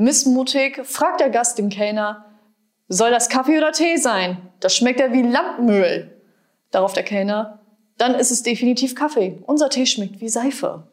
Missmutig fragt der Gast den Kellner, soll das Kaffee oder Tee sein? Das schmeckt ja wie Lampenöl. Darauf der Kellner, dann ist es definitiv Kaffee. Unser Tee schmeckt wie Seife.